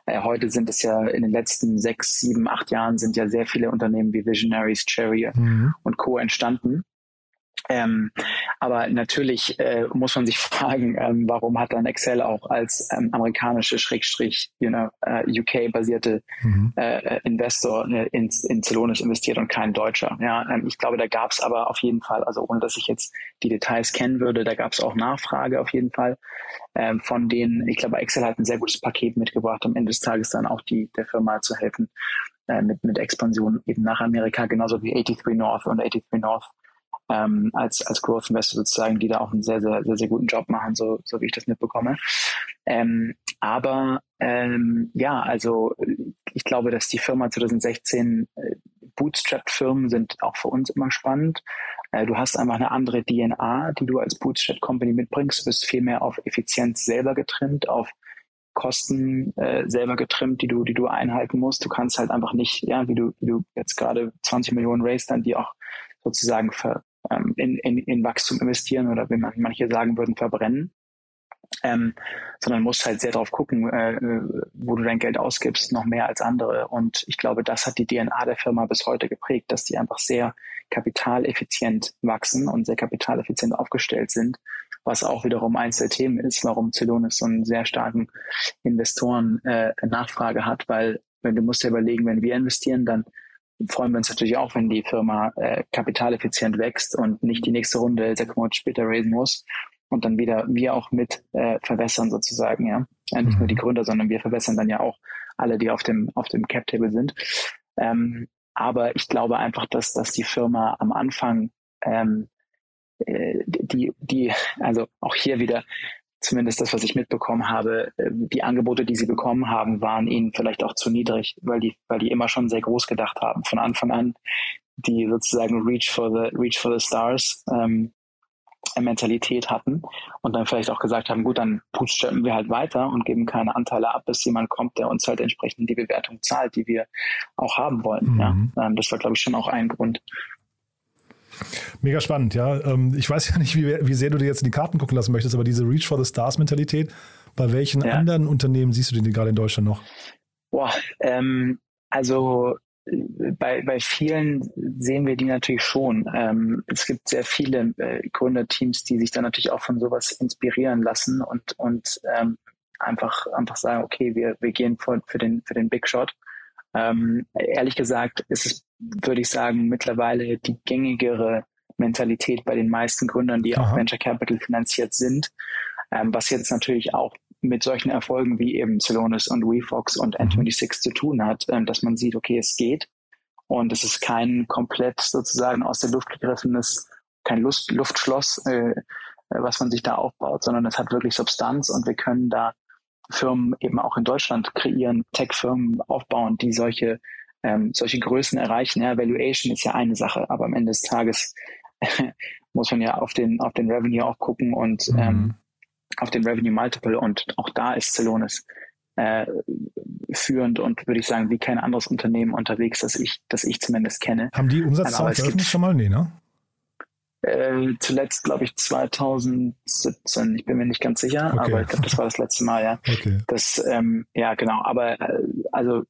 Äh, heute sind es ja in den letzten sechs, sieben, acht Jahren sind ja sehr viele Unternehmen wie Visionaries, Cherry mhm. und Co. entstanden. Ähm, aber natürlich äh, muss man sich (laughs) fragen, ähm, warum hat dann Excel auch als ähm, amerikanische Schrägstrich, you know, äh, UK-basierte mhm. äh, Investor äh, in, in Celonis investiert und kein Deutscher. Ja, ähm, ich glaube, da gab es aber auf jeden Fall, also ohne dass ich jetzt die Details kennen würde, da gab es auch Nachfrage auf jeden Fall ähm, von denen. Ich glaube, Excel hat ein sehr gutes Paket mitgebracht, am Ende des Tages dann auch die der Firma zu helfen äh, mit mit Expansion eben nach Amerika, genauso wie 83 North und 83 North ähm, als, als Growth Investor sozusagen, die da auch einen sehr, sehr, sehr, sehr guten Job machen, so, so wie ich das mitbekomme. Ähm, aber ähm, ja, also ich glaube, dass die Firma 2016 äh, Bootstrap-Firmen sind auch für uns immer spannend. Äh, du hast einfach eine andere DNA, die du als Bootstrap-Company mitbringst. Du bist viel mehr auf Effizienz selber getrimmt, auf Kosten äh, selber getrimmt, die du, die du einhalten musst. Du kannst halt einfach nicht, ja, wie du, wie du jetzt gerade 20 Millionen Race dann, die auch sozusagen ver, ähm, in, in, in Wachstum investieren oder wie man manche sagen würden, verbrennen. Ähm, sondern musst halt sehr darauf gucken, äh, wo du dein Geld ausgibst, noch mehr als andere. Und ich glaube, das hat die DNA der Firma bis heute geprägt, dass die einfach sehr kapitaleffizient wachsen und sehr kapitaleffizient aufgestellt sind, was auch wiederum eins der Themen ist, warum Celonis so einen sehr starken Investoren äh, Nachfrage hat, weil wenn du musst dir überlegen, wenn wir investieren, dann freuen wir uns natürlich auch, wenn die Firma äh, kapitaleffizient wächst und nicht die nächste Runde sechs Monate später raisen muss und dann wieder wir auch mit äh, verwässern sozusagen, ja. ja nicht mhm. nur die Gründer, sondern wir verwässern dann ja auch alle, die auf dem auf dem Cap Table sind. Ähm, aber ich glaube einfach, dass dass die Firma am Anfang ähm, äh, die die also auch hier wieder zumindest das, was ich mitbekommen habe, äh, die Angebote, die sie bekommen haben, waren ihnen vielleicht auch zu niedrig, weil die, weil die immer schon sehr groß gedacht haben. Von Anfang an, die sozusagen Reach for the, Reach for the Stars, ähm, Mentalität hatten und dann vielleicht auch gesagt haben, gut, dann bootstrappen wir halt weiter und geben keine Anteile ab, bis jemand kommt, der uns halt entsprechend die Bewertung zahlt, die wir auch haben wollen. Mhm. Ja, ähm, das war, glaube ich, schon auch ein Grund. Mega spannend, ja. Ähm, ich weiß ja nicht, wie, wie sehr du dir jetzt in die Karten gucken lassen möchtest, aber diese Reach for the Stars Mentalität, bei welchen ja. anderen Unternehmen siehst du die gerade in Deutschland noch? Boah, ähm, also bei, bei vielen sehen wir die natürlich schon. Ähm, es gibt sehr viele äh, Gründerteams, die sich dann natürlich auch von sowas inspirieren lassen und, und ähm, einfach, einfach sagen, okay, wir, wir gehen für, für, den, für den Big Shot. Ähm, ehrlich gesagt ist es, würde ich sagen, mittlerweile die gängigere Mentalität bei den meisten Gründern, die Aha. auch Venture Capital finanziert sind. Ähm, was jetzt natürlich auch mit solchen Erfolgen wie eben Celonis und WeFox und mhm. N26 zu tun hat, ähm, dass man sieht, okay, es geht. Und es ist kein komplett sozusagen aus der Luft gegriffenes, kein Lust, Luftschloss, äh, was man sich da aufbaut, sondern es hat wirklich Substanz und wir können da Firmen eben auch in Deutschland kreieren, Tech-Firmen aufbauen, die solche, ähm, solche Größen erreichen. Ja, Valuation ist ja eine Sache, aber am Ende des Tages (laughs) muss man ja auf den, auf den Revenue auch gucken und mhm. ähm, auf den Revenue Multiple und auch da ist Celonis äh, führend und würde ich sagen, wie kein anderes Unternehmen unterwegs, das ich, das ich zumindest kenne. Haben die Umsatzzahlen veröffentlicht schon mal? Nee, ne? Äh, zuletzt, glaube ich, 2017. Ich bin mir nicht ganz sicher, okay. aber ich glaube, das war das letzte Mal, ja. (laughs) Okay. Das, ähm, ja, genau. Aber äh, also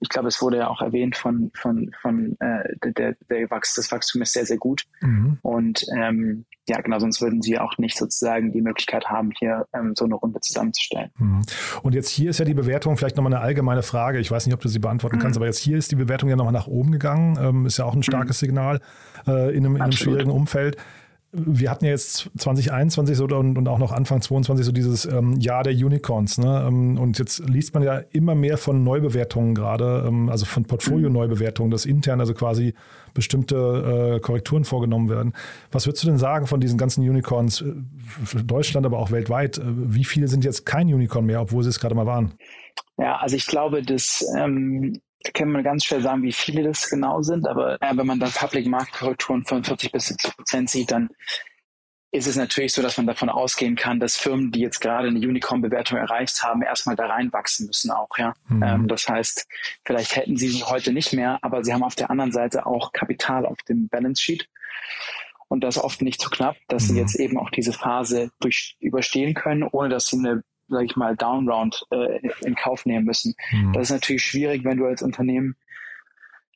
ich glaube, es wurde ja auch erwähnt von, von, von äh, der, der Wachs, das Wachstum ist sehr, sehr gut. Mhm. Und ähm, ja, genau, sonst würden sie auch nicht sozusagen die Möglichkeit haben, hier ähm, so eine Runde zusammenzustellen. Mhm. Und jetzt hier ist ja die Bewertung vielleicht nochmal eine allgemeine Frage. Ich weiß nicht, ob du sie beantworten mhm. kannst, aber jetzt hier ist die Bewertung ja nochmal nach oben gegangen. Ähm, ist ja auch ein starkes mhm. Signal äh, in, einem, in einem schwierigen Umfeld wir hatten ja jetzt 2021 so und, und auch noch Anfang 2022 so dieses ähm, Jahr der Unicorns. Ne? Ähm, und jetzt liest man ja immer mehr von Neubewertungen gerade, ähm, also von Portfolio-Neubewertungen, dass intern also quasi bestimmte äh, Korrekturen vorgenommen werden. Was würdest du denn sagen von diesen ganzen Unicorns äh, Deutschland, aber auch weltweit? Äh, wie viele sind jetzt kein Unicorn mehr, obwohl sie es gerade mal waren? Ja, also ich glaube, dass ähm, da kann man ganz schwer sagen, wie viele das genau sind, aber äh, wenn man dann Public Marktkorrekturen von 40 bis 70 Prozent sieht, dann ist es natürlich so, dass man davon ausgehen kann, dass Firmen, die jetzt gerade eine Unicorn-Bewertung erreicht haben, erstmal da reinwachsen müssen auch, ja. Mhm. Ähm, das heißt, vielleicht hätten sie sie heute nicht mehr, aber sie haben auf der anderen Seite auch Kapital auf dem Balance Sheet. Und das oft nicht zu so knapp, dass mhm. sie jetzt eben auch diese Phase durch, überstehen können, ohne dass sie eine sage ich mal, Downround äh, in Kauf nehmen müssen. Mhm. Das ist natürlich schwierig, wenn du als Unternehmen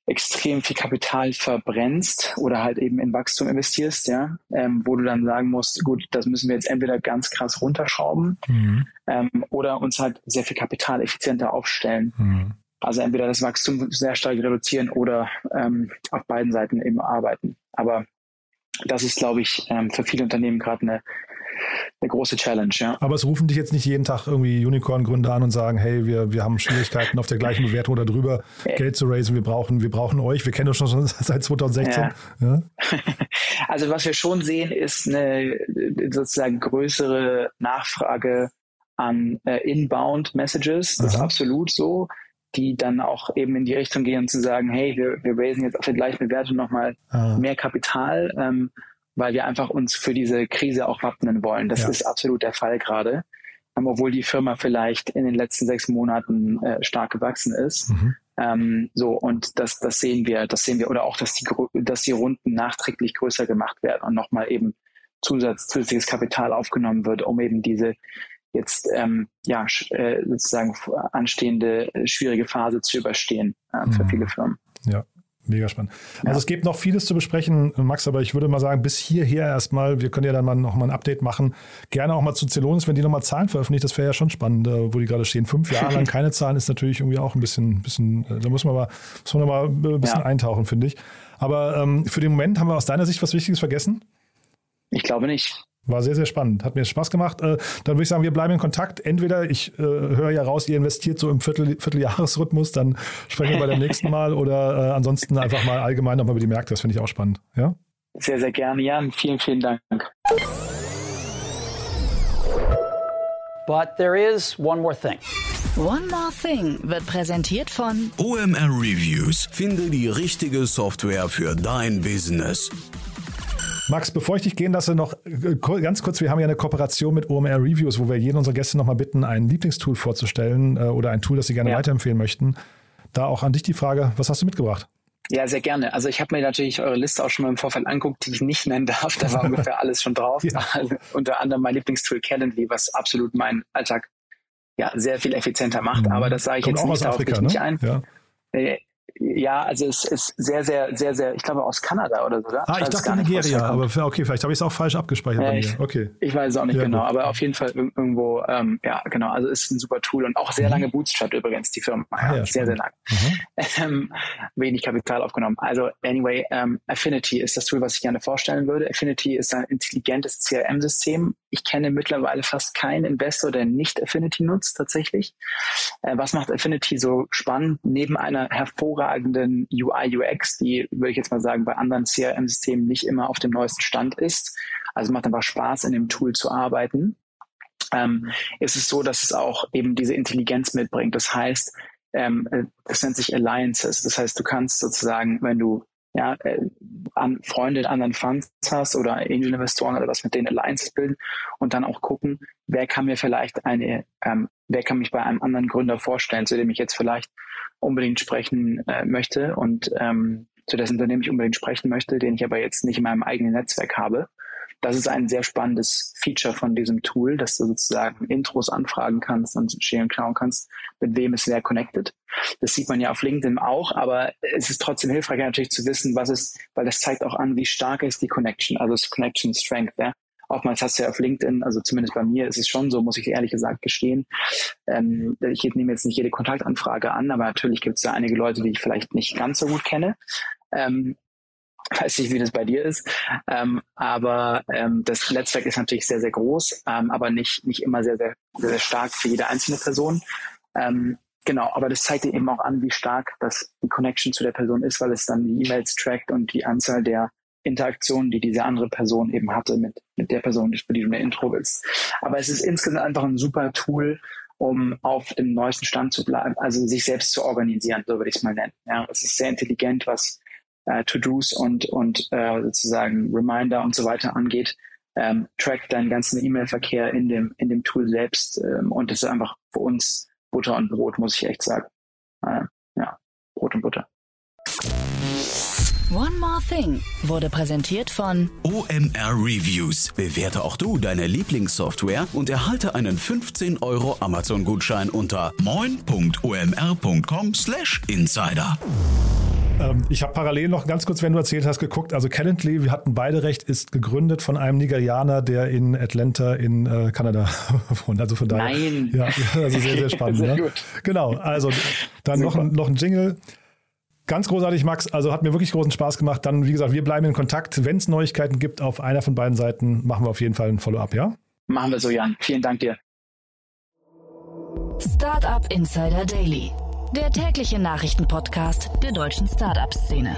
extrem viel Kapital verbrennst oder halt eben in Wachstum investierst, ja, ähm, wo du dann sagen musst, gut, das müssen wir jetzt entweder ganz krass runterschrauben mhm. ähm, oder uns halt sehr viel Kapital effizienter aufstellen. Mhm. Also entweder das Wachstum sehr stark reduzieren oder ähm, auf beiden Seiten eben arbeiten. Aber das ist, glaube ich, ähm, für viele Unternehmen gerade eine eine große Challenge, ja. Aber es rufen dich jetzt nicht jeden Tag irgendwie Unicorn-Gründer an und sagen, hey, wir, wir haben Schwierigkeiten auf der gleichen Bewertung oder drüber. Geld zu raisen, wir brauchen, wir brauchen euch, wir kennen uns schon (laughs) seit 2016. Ja. Ja? (laughs) Also was wir schon sehen, ist eine sozusagen größere Nachfrage an äh, Inbound Messages. Das Aha. ist absolut so die dann auch eben in die Richtung gehen zu sagen, hey, wir, wir raisen jetzt auf der gleichen Bewertung nochmal ah. mehr Kapital. Ähm, weil wir einfach uns für diese Krise auch wappnen wollen. Das ja. ist absolut der Fall gerade. Ähm, obwohl die Firma vielleicht in den letzten sechs Monaten äh, stark gewachsen ist. Mhm. Ähm, so, und das, das sehen wir, das sehen wir, oder auch, dass die, dass die Runden nachträglich größer gemacht werden und nochmal eben Zusatz, zusätzliches Kapital aufgenommen wird, um eben diese jetzt ähm, ja äh, sozusagen anstehende äh, schwierige Phase zu überstehen äh, für mhm. viele Firmen. Ja, Mega spannend. Ja. Also es gibt noch vieles zu besprechen, Max, aber ich würde mal sagen, bis hierher erstmal, wir können ja dann mal noch mal ein Update machen. Gerne auch mal zu Celonis, wenn die nochmal Zahlen veröffentlicht, das wäre ja schon spannend, äh, wo die gerade stehen. Fünf Jahre lang (laughs) keine Zahlen ist natürlich irgendwie auch ein bisschen, bisschen äh, da muss man mal, muss man mal ein bisschen ja. eintauchen, finde ich. Aber ähm, für den Moment haben wir aus deiner Sicht was Wichtiges vergessen? Ich glaube nicht. War sehr, sehr spannend. Hat mir Spaß gemacht. Äh, dann würde ich sagen, wir bleiben in Kontakt. Entweder ich äh, höre ja raus, ihr investiert so im Viertel, Vierteljahresrhythmus, dann sprechen wir bei dem nächsten Mal oder äh, ansonsten einfach mal allgemein nochmal über die Märkte. Das finde ich auch spannend. Ja? Sehr, sehr gerne, Jan. Vielen, vielen Dank. But there is one more thing. One More Thing wird präsentiert von OMR Reviews. Finde die richtige Software für dein Business. Max, bevor ich dich gehen lasse, noch äh, ganz kurz, wir haben ja eine Kooperation mit OMR Reviews, wo wir jeden unserer Gäste nochmal bitten, ein Lieblingstool vorzustellen äh, oder ein Tool, das sie gerne ja. weiterempfehlen möchten. Da auch an dich die Frage, was hast du mitgebracht? Ja, sehr gerne. Also ich habe mir natürlich eure Liste auch schon mal im Vorfeld anguckt, die ich nicht nennen darf. Da war (laughs) ungefähr alles schon drauf. Ja. Also, unter anderem mein Lieblingstool Calendly, was absolut meinen Alltag ja sehr viel effizienter macht. Mhm. Aber das sage ich Kommt jetzt nicht, darauf Afrika, ne? nicht ein. Ja. Ja, also es ist sehr, sehr, sehr, sehr, ich glaube aus Kanada oder so, oder? Ah, ich, ich dachte Nigeria, aber okay, vielleicht habe ich es auch falsch abgespeichert ja, bei mir. Okay. Ich weiß es auch nicht ja, genau, gut. aber auf jeden Fall irgendwo, ähm, ja, genau, also ist ein super Tool und auch sehr mhm. lange Bootstrap übrigens, die Firma. Ah, ja, sehr, sehr lang. Mhm. Ähm, wenig Kapital aufgenommen. Also, anyway, ähm, Affinity ist das Tool, was ich gerne vorstellen würde. Affinity ist ein intelligentes CRM-System. Ich kenne mittlerweile fast keinen Investor, der nicht Affinity nutzt, tatsächlich. Äh, was macht Affinity so spannend? Neben einer hervorragenden UI, UX, die, würde ich jetzt mal sagen, bei anderen CRM-Systemen nicht immer auf dem neuesten Stand ist. Also macht einfach Spaß, in dem Tool zu arbeiten. Ähm, ist es so, dass es auch eben diese Intelligenz mitbringt. Das heißt, ähm, äh, das nennt sich Alliances. Das heißt, du kannst sozusagen, wenn du ja, äh, an Freunde in anderen Funds hast oder Angel-Investoren oder was mit denen Alliances bilden und dann auch gucken, wer kann mir vielleicht eine, ähm, wer kann mich bei einem anderen Gründer vorstellen, zu dem ich jetzt vielleicht unbedingt sprechen äh, möchte und ähm, zu dessen Unternehmen ich unbedingt sprechen möchte, den ich aber jetzt nicht in meinem eigenen Netzwerk habe. Das ist ein sehr spannendes Feature von diesem Tool, dass du sozusagen Intros anfragen kannst und scheren klauen kannst, mit wem ist wer connected. Das sieht man ja auf LinkedIn auch, aber es ist trotzdem hilfreich natürlich zu wissen, was ist, weil das zeigt auch an, wie stark ist die Connection, also das Connection Strength. Ja? Oftmals hast du ja auf LinkedIn, also zumindest bei mir ist es schon so, muss ich ehrlich gesagt gestehen. Ähm, ich nehme jetzt nicht jede Kontaktanfrage an, aber natürlich gibt es da einige Leute, die ich vielleicht nicht ganz so gut kenne. Ähm, weiß nicht, wie das bei dir ist. Ähm, aber ähm, das Netzwerk ist natürlich sehr, sehr groß, ähm, aber nicht, nicht immer sehr, sehr, sehr, sehr stark für jede einzelne Person. Ähm, genau, aber das zeigt dir eben auch an, wie stark das die Connection zu der Person ist, weil es dann die E-Mails trackt und die Anzahl der Interaktionen, die diese andere Person eben hatte mit, mit der Person, für die du eine Intro willst. Aber es ist insgesamt einfach ein super Tool, um auf dem neuesten Stand zu bleiben, also sich selbst zu organisieren, so würde ich es mal nennen. Ja, es ist sehr intelligent, was äh, To-Dos und, und äh, sozusagen Reminder und so weiter angeht, ähm, trackt deinen ganzen E-Mail-Verkehr in dem, in dem Tool selbst ähm, und das ist einfach für uns Butter und Brot, muss ich echt sagen. Äh, ja, Brot und Butter. One More Thing wurde präsentiert von OMR Reviews. Bewerte auch du deine Lieblingssoftware und erhalte einen 15 Euro Amazon-Gutschein unter moin.omr.com/insider. Ähm, ich habe parallel noch ganz kurz, wenn du erzählt hast, geguckt. Also Calendly, wir hatten beide recht, ist gegründet von einem Nigerianer, der in Atlanta in äh, Kanada (laughs) wohnt. Also von daher. Nein. Ja, (laughs) also sehr, sehr spannend. (laughs) sehr ne? Genau. Also dann noch ein, noch ein Jingle. Ganz großartig, Max. Also hat mir wirklich großen Spaß gemacht. Dann, wie gesagt, wir bleiben in Kontakt. Wenn es Neuigkeiten gibt auf einer von beiden Seiten, machen wir auf jeden Fall ein Follow-up, ja? Machen wir so, Jan. Vielen Dank dir. Startup Insider Daily der tägliche Nachrichtenpodcast der deutschen Startup-Szene.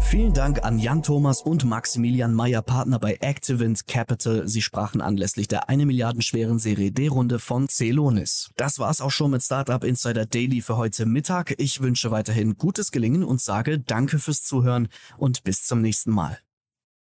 Vielen Dank an Jan Thomas und Maximilian Meyer, Partner bei Activent Capital. Sie sprachen anlässlich der eine Milliarden schweren Serie D-Runde von Celonis. Das war's auch schon mit Startup Insider Daily für heute Mittag. Ich wünsche weiterhin gutes Gelingen und sage Danke fürs Zuhören und bis zum nächsten Mal.